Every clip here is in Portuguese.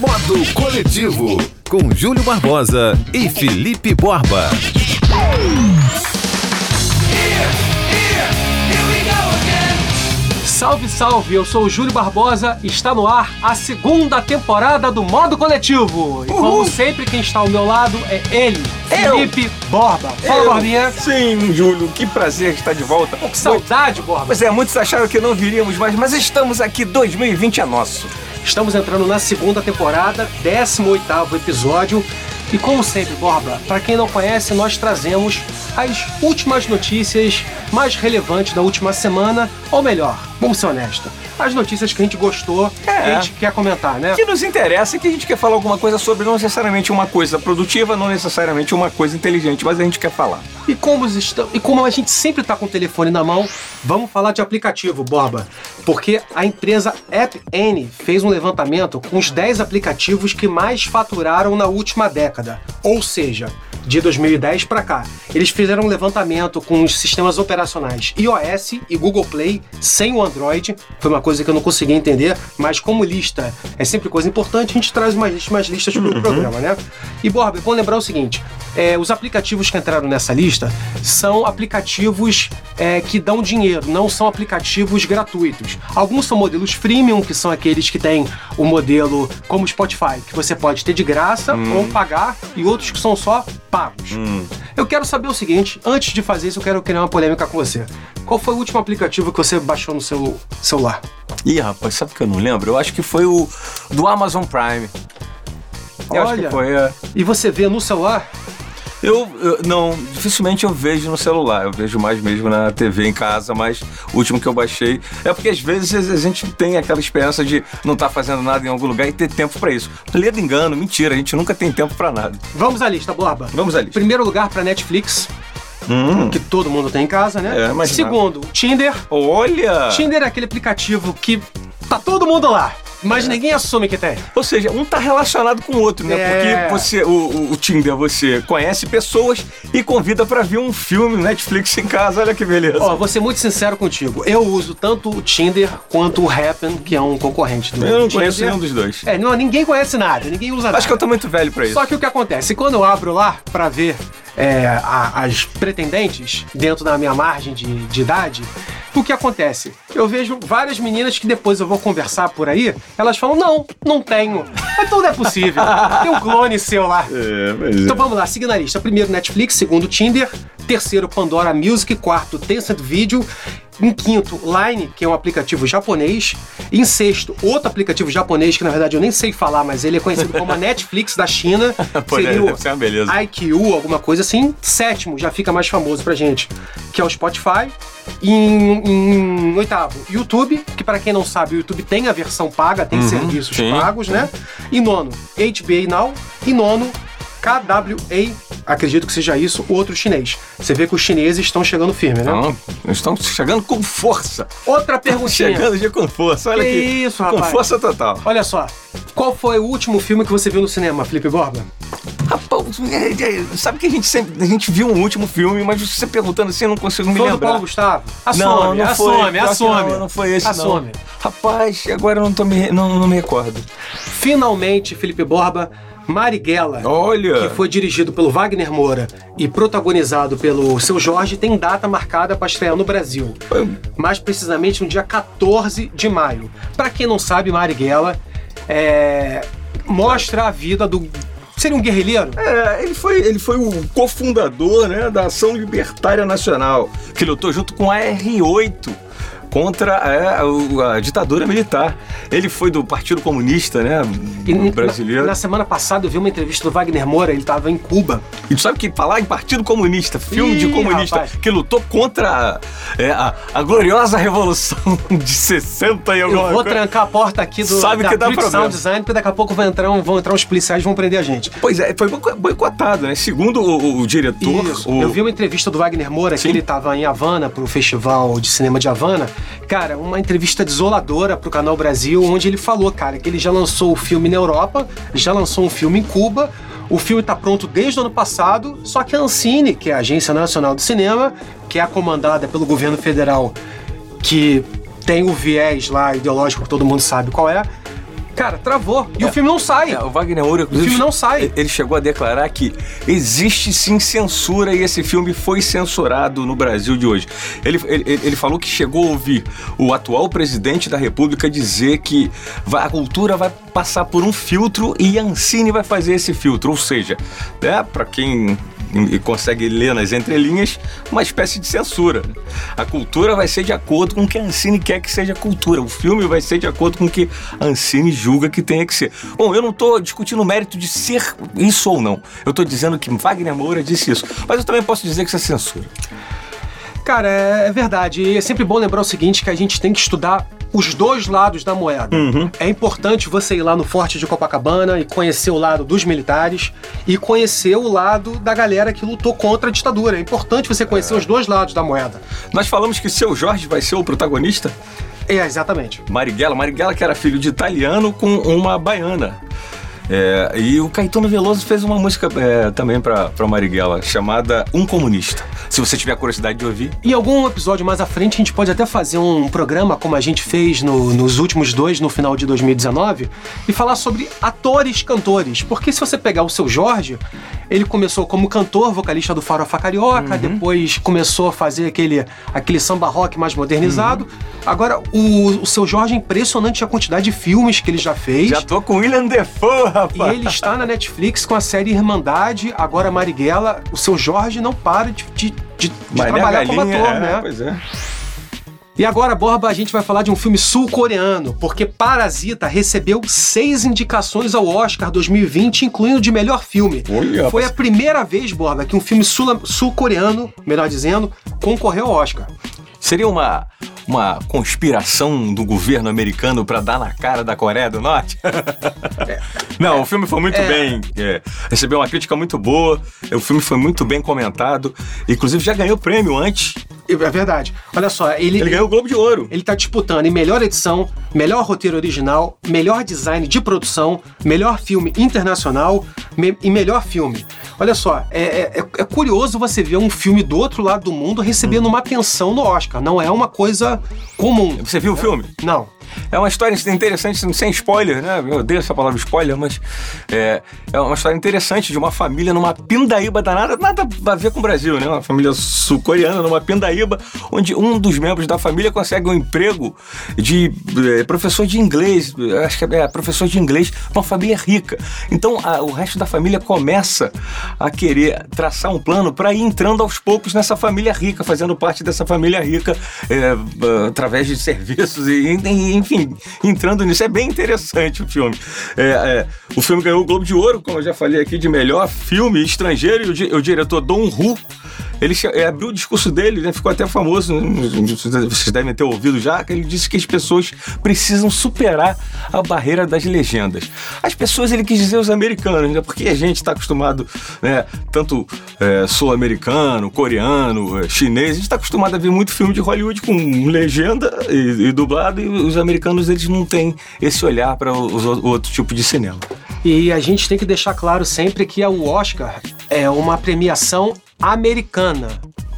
Modo Coletivo, com Júlio Barbosa e Felipe Borba. Salve, salve! Eu sou o Júlio Barbosa e está no ar a segunda temporada do Modo Coletivo. E como sempre, quem está ao meu lado é ele, Eu. Felipe Borba. Fala, Eu- Borbinha. Sim, Júlio, que prazer estar de volta. Que saudade, Borba. Pois é, muitos acharam que não viríamos mais, mas estamos aqui, 2020 é nosso. Estamos entrando na segunda temporada, 18º episódio. E como sempre, Borba, para quem não conhece, nós trazemos as últimas notícias mais relevantes da última semana, ou melhor, vamos ser honestos, as notícias que a gente gostou, que É. a gente quer comentar, né? Que nos interessa é que a gente quer falar alguma coisa sobre não necessariamente uma coisa produtiva, não necessariamente uma coisa inteligente, mas a gente quer falar. E como, e como a gente sempre tá com o telefone na mão, vamos falar de aplicativo, Borba. Porque a empresa App Annie fez um levantamento com os 10 aplicativos que mais faturaram na última década. Ou seja, de 2010 para cá. Eles fizeram um levantamento com os sistemas operacionais iOS e Google Play sem o Android. Foi uma coisa que eu não consegui entender, mas como lista é sempre coisa importante, a gente traz umas, listas- umas listas pro programa, né? E Borba, é bom lembrar o seguinte: é, os aplicativos que entraram nessa lista são aplicativos é, que dão dinheiro, não são aplicativos gratuitos. Alguns são modelos freemium, que são aqueles que têm o modelo como o Spotify, que você pode ter de graça ou pagar, e outros que são só pagos. Eu quero saber o seguinte: antes de fazer isso, eu quero criar uma polêmica com você. Qual foi o último aplicativo que você baixou no seu celular? Ih, rapaz, sabe o que eu não lembro? Eu acho que foi o do Amazon Prime. Eu acho Olha. que foi, é. E você vê no celular? Eu, eu- não, dificilmente eu vejo no celular, eu vejo mais mesmo na TV em casa, mas o último que eu baixei é porque às vezes a gente tem aquela esperança de não estar fazendo nada em algum lugar e ter tempo pra isso. Ledo engano, mentira, a gente nunca tem tempo pra nada. Vamos à lista, Borba. Vamos à lista. Primeiro lugar para Netflix, Hum, que todo mundo tem em casa, né? É. Segundo, Tinder. olha! Tinder é aquele aplicativo que tá todo mundo lá, mas ninguém assume que tem. Ou seja, um tá relacionado com o outro, né? É. Porque você, o, o- Tinder, você conhece pessoas e convida pra ver um filme Netflix em casa, olha que beleza. Ó, vou ser muito sincero contigo. Eu uso tanto o Tinder quanto o Happen, que é um concorrente do eu não Tinder. conheço nenhum dos dois. É, não, ninguém conhece nada, ninguém usa nada. Acho que eu tô muito velho pra isso. Só que o que acontece? Quando eu abro lá pra ver é, a- as pretendentes dentro da minha margem de, de idade, o que acontece? Eu vejo várias meninas que depois eu vou conversar por aí, elas falam: não, não tenho. Mas tudo é possível. Tem um clone seu lá. É, mas Então vamos lá, seguindo a lista. Primeiro Netflix, segundo Tinder, terceiro Pandora Music, quarto Tencent Video, em quinto Line, que é um aplicativo japonês, em sexto outro aplicativo japonês que na verdade eu nem sei falar, mas ele é conhecido como a Netflix da China, Pô, seria deve o ser uma beleza. IQ, alguma coisa assim. Sétimo já fica mais famoso pra gente, que é o Spotify. Em, em oitavo, YouTube, que para quem não sabe, o YouTube tem a versão paga, tem serviços sim. pagos, né? E nono, HBO Now. E nono, KWA, acredito que seja isso, outro chinês. Você vê que os chineses estão chegando firme, né? Não, estão chegando com força. Outra perguntinha. Chegando já com força. Olha Que aqui. isso, Com rapaz. força total. Olha só, qual foi o último filme que você viu no cinema, Felipe Borba? Rapaz, é, é, sabe que a gente sempre. A gente viu um último filme, mas você perguntando assim, eu não consigo me Foi do lembrar. Paulo Gustavo? não, Assume, não foi. assume, Pior que assume. Não, não foi esse, Assume. não. Rapaz, agora eu não, tô me, não, não me recordo. Finalmente, Felipe Borba, Marighella, Olha! que foi dirigido pelo Wagner Moura e protagonizado pelo seu Jorge, tem data marcada para estrear no Brasil. Mais precisamente no dia 14 de maio. Para quem não sabe, Marighella é, mostra a vida do. Seria um guerrilheiro? É, ele foi, ele foi o cofundador né, da Ação Libertária Nacional, que lutou junto com a R8 contra é, o- a, ditadura militar. Ele foi do Partido Comunista, né, E brasileiro. Na, na semana passada eu vi uma entrevista do Wagner Moura, ele estava em Cuba. E tu sabe que falar em Partido Comunista, filme de Ih, comunista, rapaz. que lutou contra é, a, a gloriosa Revolução de 60 e Eu alguma vou coisa. trancar a porta aqui do Sabe da que dá problema. Sound Design, porque daqui a pouco vai entrar vão entrar uns policiais e vão prender a gente. Pois é, foi boico- boicotado, né? Segundo o, o- o diretor, Isso. o- Eu vi uma entrevista do Wagner Moura, Sim. que ele estava em Havana, pro Festival de Cinema de Havana. Cara, uma entrevista desoladora pro Canal Brasil, onde ele falou, cara, que ele já lançou o filme na Europa, já lançou um filme em Cuba. O filme tá pronto desde o ano passado, só que a Ancine, que é a Agência Nacional do Cinema, que é comandada pelo governo federal, que tem o viés lá ideológico que todo mundo sabe qual é, Cara, travou. E o filme não sai. É, o Wagner Moura, o filme não sai. Ele chegou a declarar que existe sim censura e esse filme foi censurado no Brasil de hoje. Ele, ele, ele falou que chegou a ouvir o atual presidente da República dizer que a cultura vai passar por um filtro e a Ancine vai fazer esse filtro. Ou seja, né, para quem e consegue ler nas entrelinhas uma espécie de censura. A cultura vai ser de acordo com o que a Ancine quer que seja cultura. O filme vai ser de acordo com o que a Ancine julga que tenha que ser. Bom, eu não estou discutindo o mérito de ser isso ou não. Eu estou dizendo que Wagner Moura disse isso. Mas eu também posso dizer que isso é censura. Cara, é, é verdade. E é sempre bom lembrar o seguinte, que a gente tem que estudar os dois lados da moeda. Uhum. É importante você ir lá no Forte de Copacabana e conhecer o lado dos militares e conhecer o lado da galera que lutou contra a ditadura. É importante você conhecer é. os dois lados da moeda. Nós falamos que seu Jorge vai ser o protagonista? É, exatamente. Marighella, Marighella que era filho de italiano com uma baiana. É, e o Caetano Veloso fez uma música é, também para Marighella, chamada Um Comunista. Se você tiver curiosidade de ouvir. Em algum episódio mais à frente, a gente pode até fazer um programa, como a gente fez no, nos últimos dois, no final de 2019, e falar sobre atores cantores. Porque se você pegar o seu Jorge, ele começou como cantor, vocalista do Farofa Carioca, uhum. depois começou a fazer aquele, aquele samba rock mais modernizado. Uhum. Agora, o, o seu Jorge é impressionante a quantidade de filmes que ele já fez. Já tô com William Defoe, rapaz. E ele está na Netflix com a série Irmandade, agora Marighella. O seu Jorge não para de, de, de, trabalhar como ator, é, né? Pois é. E agora, Borba, a gente vai falar de um filme sul-coreano, porque Parasita recebeu seis indicações ao Oscar 2020, incluindo de melhor filme. Olha, Foi a primeira vez, Borba, que um filme sul-coreano, melhor dizendo, concorreu ao Oscar. Seria uma, uma conspiração do governo americano para dar na cara da Coreia do Norte? É, Não, o filme foi muito é, bem. É, recebeu uma crítica muito boa. O filme foi muito bem comentado. Inclusive já ganhou prêmio antes. É verdade. Olha só, ele. Ele ganhou o Globo de Ouro. Ele tá disputando em melhor edição, melhor roteiro original, melhor design de produção, melhor filme internacional me, e melhor filme. Olha só, é, é, é, curioso você ver um filme do outro lado do mundo recebendo hum. uma atenção no Oscar. Não é uma coisa comum. Você viu o filme? Não. É uma história interessante, sem spoiler, né? Eu odeio essa palavra spoiler, mas é, é uma história interessante de uma família numa pindaíba danada, nada a ver com o Brasil, né? Uma família sul-coreana numa pindaíba, onde um dos membros da família consegue um emprego de é, professor de inglês, acho que é, é professor de inglês, uma família rica. Então a, o resto da família começa a querer traçar um plano para ir entrando aos poucos nessa família rica, fazendo parte dessa família rica é, através de serviços e, e enfim, entrando nisso. É bem interessante o filme. É, é, o filme ganhou o Globo de Ouro, como eu já falei aqui, de melhor filme estrangeiro, e o, o diretor Don Hu ele é, abriu o discurso dele, né, ficou até famoso, vocês devem ter ouvido já, que ele disse que as pessoas precisam superar a barreira das legendas. As pessoas, ele quis dizer os americanos, né, porque a gente está acostumado, né, tanto é, sul-americano, coreano, é, chinês, a gente está acostumado a ver muito filme de Hollywood com legenda e, e dublado, e os americanos, eles não têm esse olhar para o outro tipo de cinema. E a gente tem que deixar claro sempre que o Oscar é uma premiação americana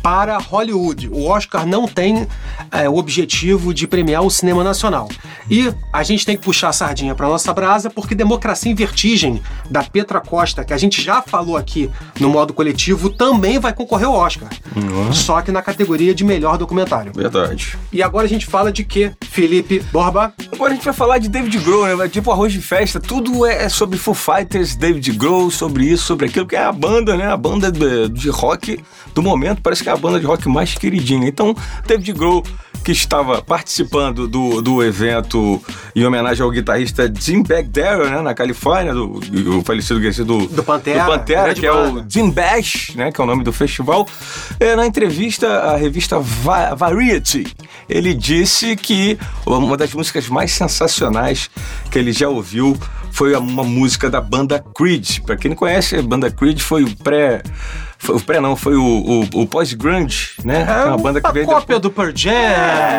para Hollywood. O Oscar não tem é, o objetivo de premiar o cinema nacional. E a gente tem que puxar a sardinha para nossa brasa, porque Democracia em Vertigem, da Petra Costa, que a gente já falou aqui no modo coletivo, também vai concorrer ao Oscar. Uhum. Só que na categoria de melhor documentário. Verdade. E agora a gente fala de quê, Felipe Borba? Agora a gente vai falar de David Grohl, né? Tipo arroz de festa. Tudo é sobre Foo Fighters, David Grohl, sobre isso, sobre aquilo, que é a banda, né? A banda de rock do momento. Parece que é a banda de rock mais queridinha. Então, David Grohl, que estava participando do, do evento em homenagem ao guitarrista Jim Bagdera, né, na Califórnia, do, do falecido guitarrista do, do Pantera, do Pantera que banda. é o Jim Bash, né, que é o nome do festival. É, na entrevista à revista Va Variety, ele disse que uma das músicas mais sensacionais que ele já ouviu foi uma música da banda Creed. Para quem não conhece, a banda Creed foi o pré Foi, o pré não, foi o, o, o pós-grunge, né? É uma banda que veio cópia depois. do Pearl Jam,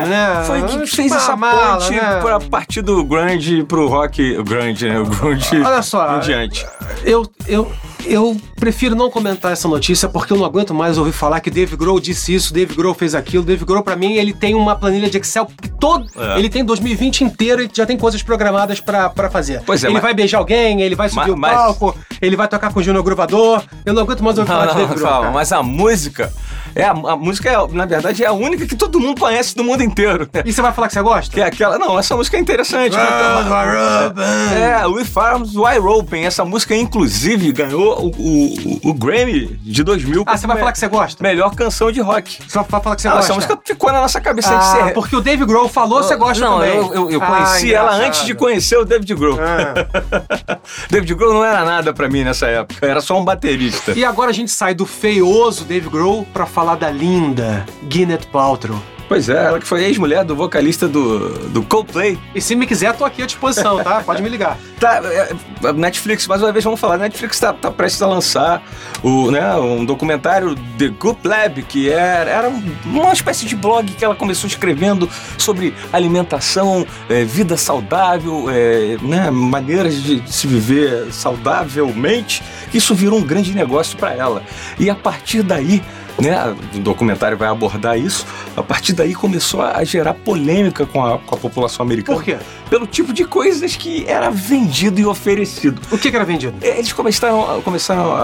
né? Foi que fez essa mala, ponte né? pra partir do grunge pro rock, o grunge, né? O grunge Olha só, em diante. Eu, eu, eu prefiro não comentar essa notícia porque eu não aguento mais ouvir falar que Dave Grohl disse isso, Dave Grohl fez aquilo. Dave Grohl, pra mim, ele tem uma planilha de Excel que todo. É. Ele tem 2020 inteiro e já tem coisas programadas pra, pra fazer. Pois é, ele mas- vai beijar alguém, ele vai subir Ma- o mas- palco, ele vai tocar com o Júnior Gruvador. Eu não aguento mais ouvir falar Não, de calma, mas a música, é a, a música, é, na verdade, é a única que todo mundo conhece no mundo inteiro. né? E você vai falar que você gosta? Que é aquela. Não, essa música é interessante. É, We Farms Wide Open. Essa música, inclusive, ganhou o, o, o Grammy de 2000. Ah, você vai falar que você gosta? Melhor canção de rock. Você vai falar que você Ah, gosta? essa música ficou na nossa cabeça Ah, de ser. porque o Dave Grohl falou, você gosta não, também. eu, eu, eu Ah, conheci ela engraçado. antes de conhecer o David Grohl. Ah. David Grohl não era nada pra mim nessa época, era só um baterista. E agora a gente sai do feioso Dave Grohl pra falar da linda Gwyneth Paltrow. Pois é, ela que foi ex-mulher do vocalista do, do Coldplay. E se me quiser, tô aqui à disposição, tá? Pode me ligar. Tá, é, Netflix, mais uma vez vamos falar, Netflix tá, tá prestes a lançar o, né, um documentário The Goop Lab, que era, era uma espécie de blog que ela começou escrevendo sobre alimentação, é, vida saudável, é, né, maneiras de se viver saudavelmente. Isso virou um grande negócio para ela. E a partir daí né, o documentário vai abordar isso. A partir daí começou a gerar polêmica com a, com a população americana. Por quê? Pelo tipo de coisas que era vendido e oferecido. O que, que era vendido? Eles começaram, começaram a,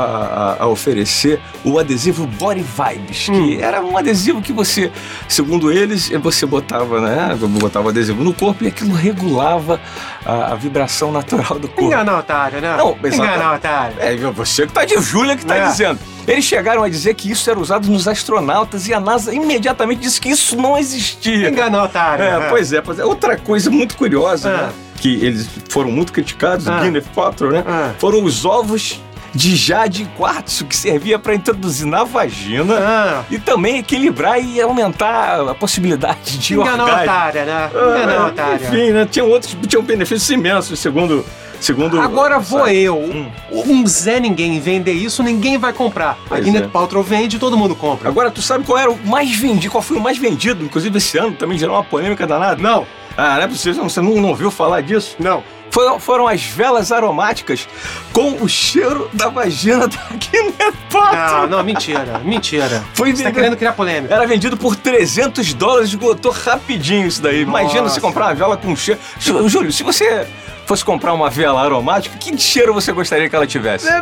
a- a oferecer o adesivo Body Vibes, Hum. que era um adesivo que você, segundo eles, você botava, né? Botava o adesivo no corpo e aquilo regulava a, a vibração natural do corpo. Enganar otário, né? Não, exato. Enganar otário. É você que tá de Júlia que tá É. dizendo. Eles chegaram a dizer que isso era usado nos astronautas e a NASA imediatamente disse que isso não existia. Enganar otário. É, né? pois é, pois é. Outra coisa muito curiosa, Ah. né? Que eles foram muito criticados, Ah. o Gwyneth Paltrow, né? Ah. Foram os ovos de jade e quartzo que servia para introduzir na vagina Ah, e também equilibrar e aumentar a possibilidade de enganar orgasmo. otário, né? Ah, Enganar otário. Enfim, né? Tinham outros, tinham benefícios imensos, segundo, segundo. Agora vou sabe? eu, Hum. um Zé Ninguém vender isso, ninguém vai comprar. A Pois Gwyneth é. Paltrow vende, todo mundo compra. Agora, tu sabe qual era o mais vendido, qual foi o mais vendido? Inclusive esse ano também gerou uma polêmica danada. Não, Ah, não é possível, você não, não ouviu falar disso? não. Foram, foram as velas aromáticas com o cheiro da vagina da Gwyneth Não, não, mentira, mentira. Foi Você tá vendido- querendo criar polêmica. Era vendido por 300 dólares, esgotou rapidinho isso daí. Imagina Nossa. você comprar uma vela com cheiro. Jú- Júlio, se você fosse comprar uma vela aromática, que cheiro você gostaria que ela tivesse? É,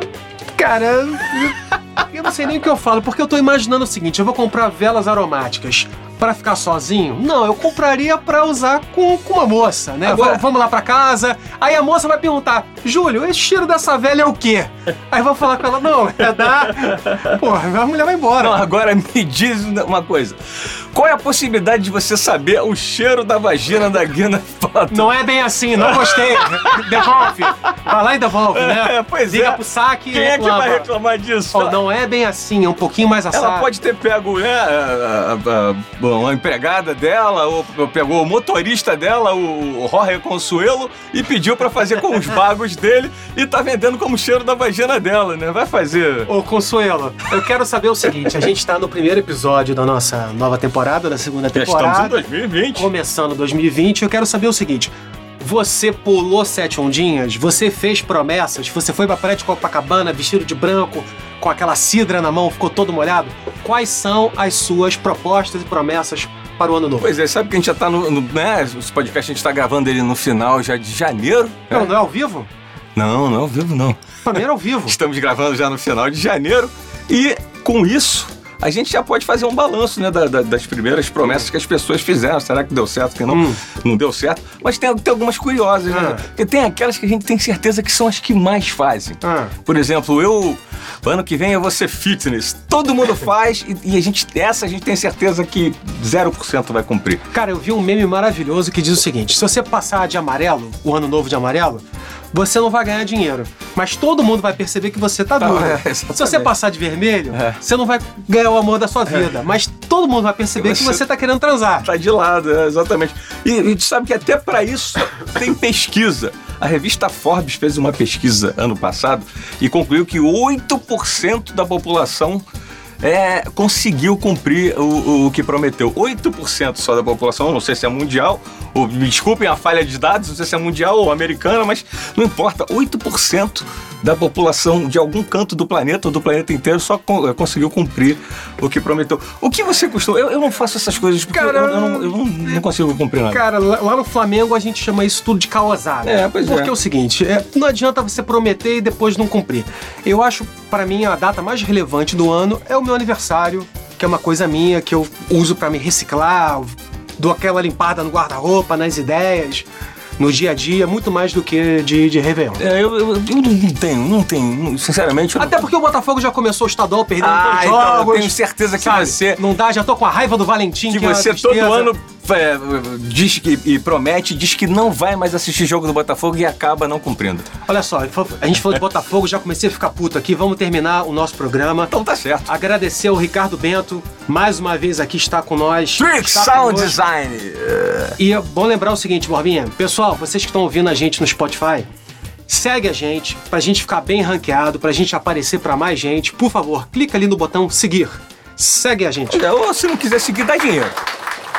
Cara, eu não sei nem o que eu falo, porque eu tô imaginando o seguinte: eu vou comprar velas aromáticas pra ficar sozinho? Não, eu compraria pra usar com, com uma moça, né? Agora- Va- Vamos lá pra casa, aí a moça vai perguntar: Júlio, esse cheiro dessa velha é o quê? Aí eu vou falar com ela: não, é da. Porra, a mulher vai embora. Não, agora me diz uma coisa. Qual é a possibilidade de você saber o cheiro da vagina da Gwyneth Paltrow? Não é bem assim, não gostei. Devolve. Vai lá e devolve, né? É, pois Liga é. pro saque Quem é que vai reclamar disso? Ó, não é bem assim, é um pouquinho mais assado. Ela pode ter pego né, a, empregada dela, ou pegou o motorista dela, o Jorge Consuelo, e pediu pra fazer com os bagos dele e tá vendendo como cheiro da vagina dela, né? Vai fazer. Ô, Consuelo, eu quero saber o seguinte: a gente tá no primeiro episódio da nossa nova temporada, da segunda Já estamos em temporada, 2020. começando 2020. Eu quero saber o seguinte: você pulou sete ondinhas, você fez promessas, você foi pra praia de Copacabana vestido de branco, com aquela cidra na mão, ficou todo molhado. Quais são as suas propostas e promessas para o ano novo? Pois é, sabe que a gente já tá no. no né, esse podcast a gente tá gravando ele no final já de janeiro. Não, né? não é ao vivo? Não, não é ao vivo, não. Primeiro ao vivo. Estamos gravando já no final de janeiro e com isso a gente já pode fazer um balanço né, da- da- das primeiras promessas que as pessoas fizeram. Será que deu certo, que não? Hum. Não deu certo. Mas tem, tem algumas curiosas, né? Ah. Porque tem aquelas que a gente tem certeza que são as que mais fazem. Ah. Por exemplo, eu. Ano que vem eu vou ser fitness. Todo mundo faz e, e a gente, essa a gente tem certeza que 0% vai cumprir. Cara, eu vi um meme maravilhoso que diz o seguinte: se você passar de amarelo, o ano novo de amarelo, você não vai ganhar dinheiro. Mas todo mundo vai perceber que você tá Tá, duro. é, se você passar de vermelho, É. você não vai ganhar o amor da sua vida. Mas todo mundo vai perceber que Você- você tá querendo transar. Tá de lado, é, exatamente. E, e sabe que até pra isso tem pesquisa. A revista Forbes fez uma pesquisa ano passado e concluiu que 8% da população é, conseguiu cumprir o, o que prometeu. 8% só da população, não sei se é mundial, ou, me desculpem a falha de dados, não sei se é mundial ou americana, mas não importa, 8% da população de algum canto do planeta ou do planeta inteiro só eh, conseguiu cumprir o que prometeu. O que você custou? Eu, eu não faço essas coisas porque Cara, eu, eu não, eu não- não consigo cumprir nada. Cara, lá no Flamengo a gente chama isso tudo de causar, né? É, pois Porque é. é o seguinte, é, não adianta você prometer e depois não cumprir. Eu acho, pra mim, a data mais relevante do ano é o meu aniversário, que é uma coisa minha que eu uso pra me reciclar, dou aquela limpada no guarda-roupa, nas ideias, no dia a dia, muito mais do que de, de Réveillon. É, eu, eu, eu não tenho, não tenho, sinceramente. Eu não- Até porque o Botafogo já começou o estadual perdendo Ah, dois então eu jogos. tenho certeza que sabe? você- Não dá, já tô com a raiva do Valentim. que é uma você todo ano é, diz que e promete, diz que não vai mais assistir jogo do Botafogo e acaba não cumprindo. Olha só, a gente falou de Botafogo, já comecei a ficar puto aqui. Vamos terminar o nosso programa. Então tá certo. Agradecer ao Ricardo Bento, mais uma vez aqui está com nós. Trick Sound conosco. Design. E é bom lembrar o seguinte, Borbinha. Pessoal, vocês que estão ouvindo a gente no Spotify, segue a gente pra gente ficar bem ranqueado, pra gente aparecer pra mais gente. Por favor, clica ali no botão seguir. Segue a gente. Ou se não quiser seguir, dá dinheiro.